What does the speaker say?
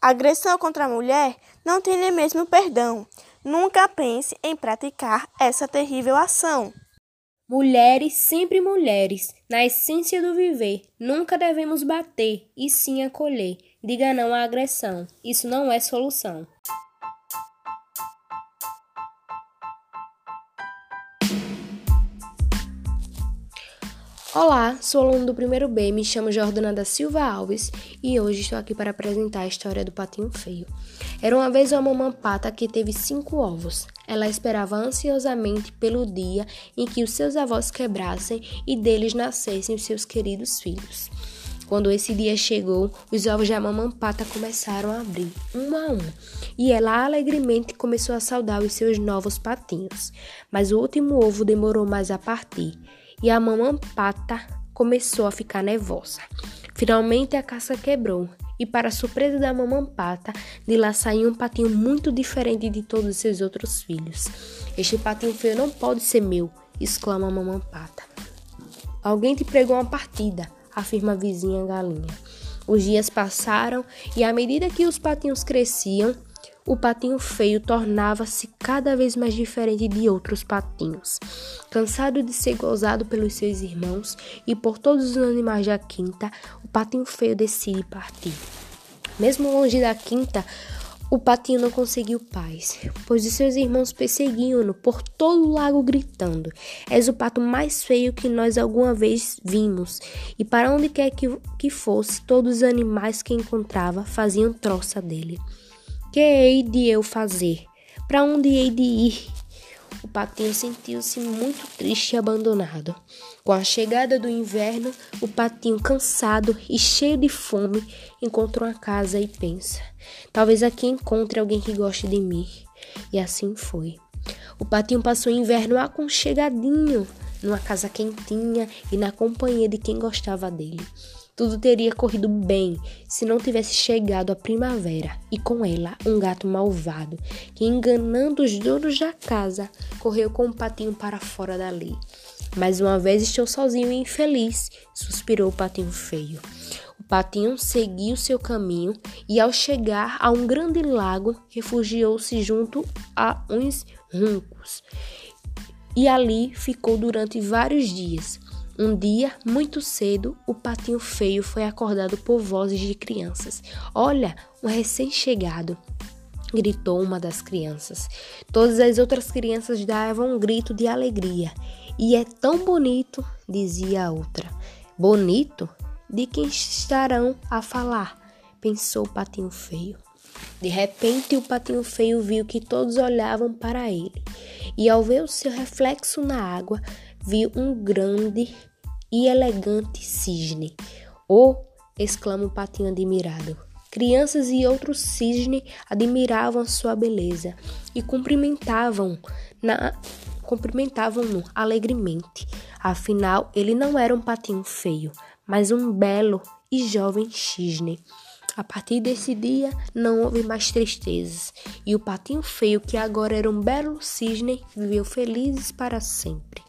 Agressão contra a mulher não tem nem mesmo perdão. Nunca pense em praticar essa terrível ação. Mulheres, sempre mulheres, na essência do viver, nunca devemos bater e sim acolher. Diga não à agressão. Isso não é solução. Olá, sou aluno do primeiro B, me chamo Jordana da Silva Alves e hoje estou aqui para apresentar a história do patinho feio. Era uma vez uma mamãe pata que teve cinco ovos. Ela esperava ansiosamente pelo dia em que os seus avós quebrassem e deles nascessem os seus queridos filhos. Quando esse dia chegou, os ovos da mamãe pata começaram a abrir, um a um, e ela alegremente começou a saudar os seus novos patinhos. Mas o último ovo demorou mais a partir e a mamãe pata começou a ficar nervosa. Finalmente a caça quebrou e, para surpresa da mamãe pata, de lá saiu um patinho muito diferente de todos os seus outros filhos. Este patinho feio não pode ser meu, exclama a mamãe pata. Alguém te pregou uma partida, afirma a vizinha galinha. Os dias passaram e, à medida que os patinhos cresciam, o patinho feio tornava-se cada vez mais diferente de outros patinhos. Cansado de ser gozado pelos seus irmãos e por todos os animais da quinta, o patinho feio decide partir. Mesmo longe da quinta, o patinho não conseguiu paz, pois os seus irmãos perseguiam-no por todo o lago gritando: És o pato mais feio que nós alguma vez vimos. E para onde quer que, que fosse, todos os animais que encontrava faziam troça dele. Que hei de eu fazer? Para onde hei de ir? O patinho sentiu-se muito triste e abandonado. Com a chegada do inverno, o patinho, cansado e cheio de fome, encontrou uma casa e pensa: talvez aqui encontre alguém que goste de mim. E assim foi. O patinho passou o inverno aconchegadinho, numa casa quentinha e na companhia de quem gostava dele. Tudo teria corrido bem se não tivesse chegado a primavera e com ela um gato malvado que, enganando os donos da casa, correu com o um patinho para fora dali. Mais uma vez estou sozinho e infeliz, suspirou o patinho feio. O patinho seguiu seu caminho e, ao chegar a um grande lago, refugiou-se junto a uns juncos e ali ficou durante vários dias. Um dia, muito cedo, o patinho feio foi acordado por vozes de crianças. Olha, um recém-chegado! gritou uma das crianças. Todas as outras crianças davam um grito de alegria. E é tão bonito, dizia a outra. Bonito? De quem estarão a falar? pensou o patinho feio. De repente, o patinho feio viu que todos olhavam para ele, e ao ver o seu reflexo na água, viu um grande e elegante cisne. Oh! exclama o patinho admirado. Crianças e outros cisnes admiravam sua beleza e cumprimentavam na cumprimentavam-no alegremente. Afinal, ele não era um patinho feio, mas um belo e jovem cisne. A partir desse dia, não houve mais tristezas, e o patinho feio, que agora era um belo cisne, viveu felizes para sempre.